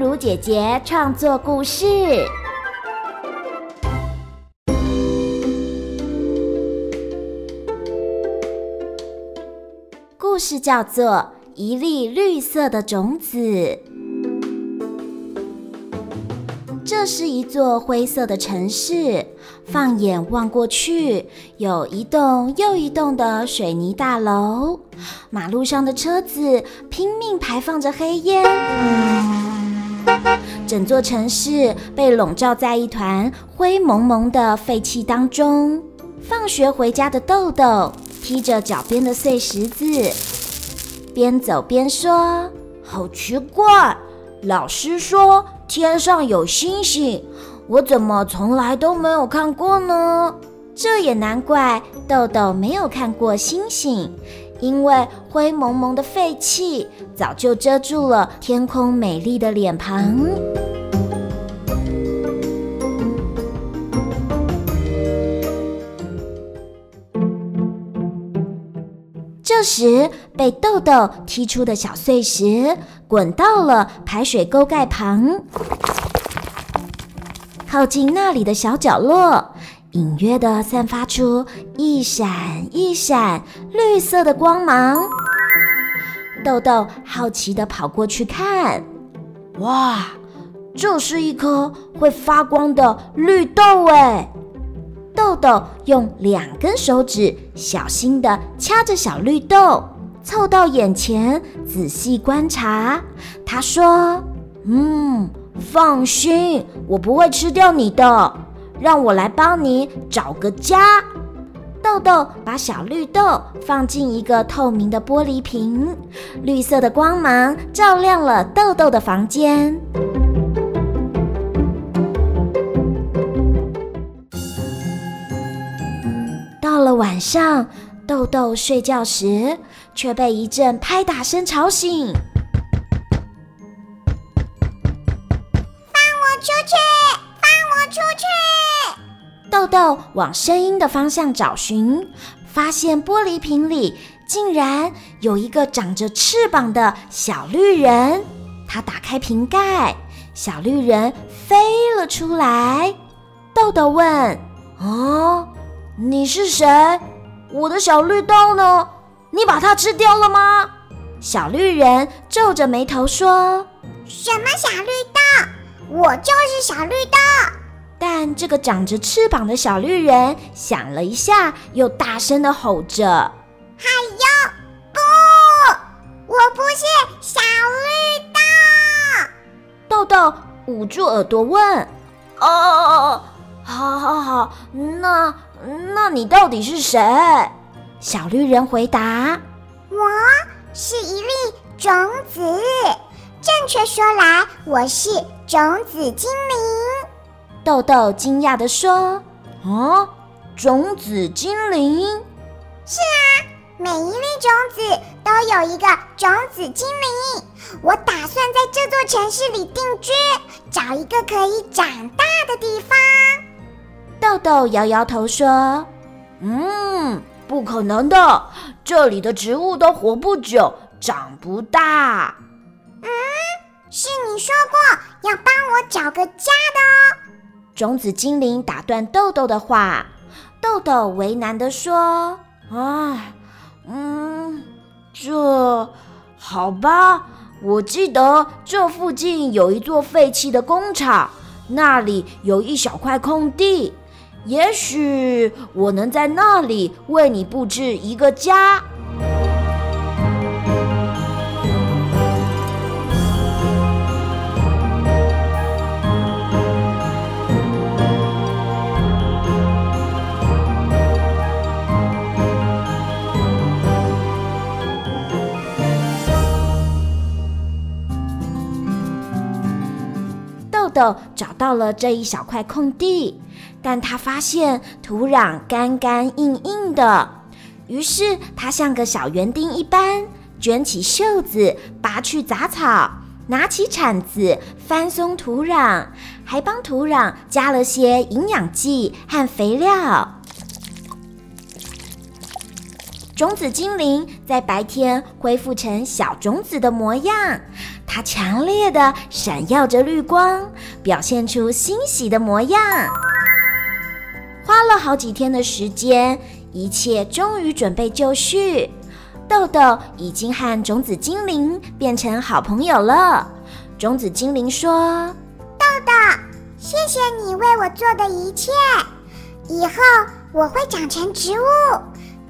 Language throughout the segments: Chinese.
如姐姐创作故事，故事叫做《一粒绿色的种子》。这是一座灰色的城市，放眼望过去，有一栋又一栋的水泥大楼，马路上的车子拼命排放着黑烟，整座城市被笼罩在一团灰蒙蒙的废气当中。放学回家的豆豆踢着脚边的碎石子，边走边说：“好奇怪，老师说。”天上有星星，我怎么从来都没有看过呢？这也难怪豆豆没有看过星星，因为灰蒙蒙的废气早就遮住了天空美丽的脸庞。这时，被豆豆踢出的小碎石滚到了排水沟盖旁，靠近那里的小角落，隐约地散发出一闪一闪绿色的光芒。豆豆好奇地跑过去看，哇，这是一颗会发光的绿豆哎！豆豆用两根手指小心地掐着小绿豆，凑到眼前仔细观察。他说：“嗯，放心，我不会吃掉你的。让我来帮你找个家。”豆豆把小绿豆放进一个透明的玻璃瓶，绿色的光芒照亮了豆豆的房间。到了晚上，豆豆睡觉时却被一阵拍打声吵醒。豆豆往声音的方向找寻，发现玻璃瓶里竟然有一个长着翅膀的小绿人。他打开瓶盖，小绿人飞了出来。豆豆问：“哦？”你是谁？我的小绿豆呢？你把它吃掉了吗？小绿人皱着眉头说：“什么小绿豆？我就是小绿豆。”但这个长着翅膀的小绿人想了一下，又大声的吼着：“嗨哟，不！我不是小绿豆！”豆豆捂住耳朵问：“哦，好好好，那……”那你到底是谁？小绿人回答：“我是一粒种子，正确说来，我是种子精灵。”豆豆惊讶地说：“啊，种子精灵？是啊，每一粒种子都有一个种子精灵。我打算在这座城市里定居，找一个可以长大的地方。”豆豆摇摇头说：“嗯，不可能的，这里的植物都活不久，长不大。”“嗯，是你说过要帮我找个家的哦。”种子精灵打断豆豆的话。豆豆为难地说：“啊，嗯，这好吧，我记得这附近有一座废弃的工厂，那里有一小块空地。”也许我能在那里为你布置一个家。找到了这一小块空地。但他发现土壤干干硬硬的，于是他像个小园丁一般，卷起袖子拔去杂草，拿起铲子翻松土壤，还帮土壤加了些营养剂和肥料。种子精灵在白天恢复成小种子的模样，它强烈的闪耀着绿光，表现出欣喜的模样。花了好几天的时间，一切终于准备就绪。豆豆已经和种子精灵变成好朋友了。种子精灵说：“豆豆，谢谢你为我做的一切。以后我会长成植物，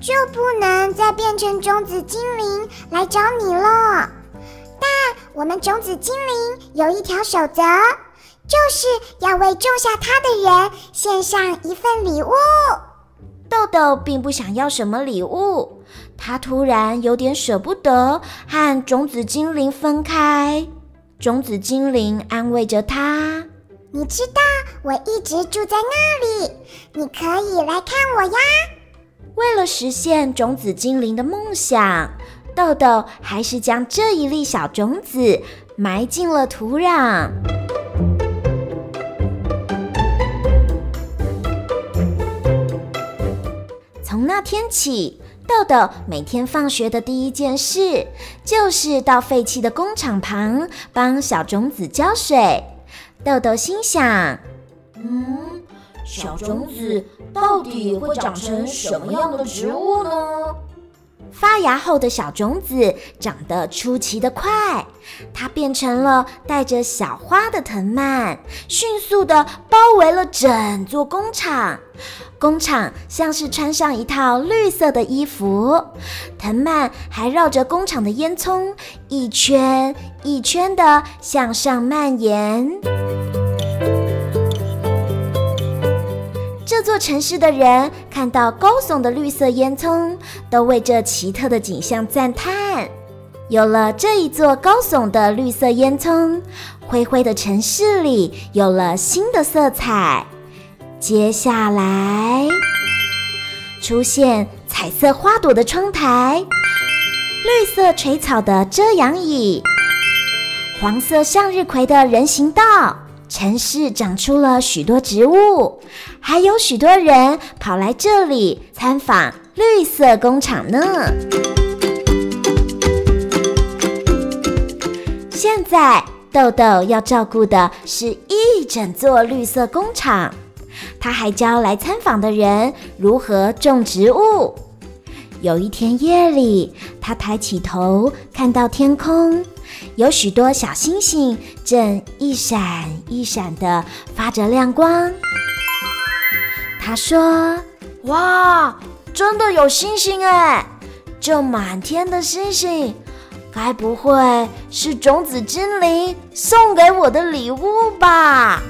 就不能再变成种子精灵来找你了。但我们种子精灵有一条守则，就是要为种下它的人献上一份礼物。”豆豆并不想要什么礼物，他突然有点舍不得和种子精灵分开。种子精灵安慰着他：“你知道我一直住在那里，你可以来看我呀。”为了实现种子精灵的梦想，豆豆还是将这一粒小种子埋进了土壤。从那天起，豆豆每天放学的第一件事就是到废弃的工厂旁帮小种子浇水。豆豆心想：“嗯，小种子到底会长成什么样的植物呢？”发芽后的小种子长得出奇的快，它变成了带着小花的藤蔓，迅速地包围了整座工厂。工厂像是穿上一套绿色的衣服，藤蔓还绕着工厂的烟囱一圈一圈地向上蔓延。座城市的人看到高耸的绿色烟囱，都为这奇特的景象赞叹。有了这一座高耸的绿色烟囱，灰灰的城市里有了新的色彩。接下来，出现彩色花朵的窗台，绿色垂草的遮阳椅，黄色向日葵的人行道。城市长出了许多植物，还有许多人跑来这里参访绿色工厂呢。现在豆豆要照顾的是一整座绿色工厂，他还教来参访的人如何种植物。有一天夜里，他抬起头看到天空。有许多小星星正一闪一闪地发着亮光。他说：“哇，真的有星星哎！这满天的星星，该不会是种子精灵送给我的礼物吧？”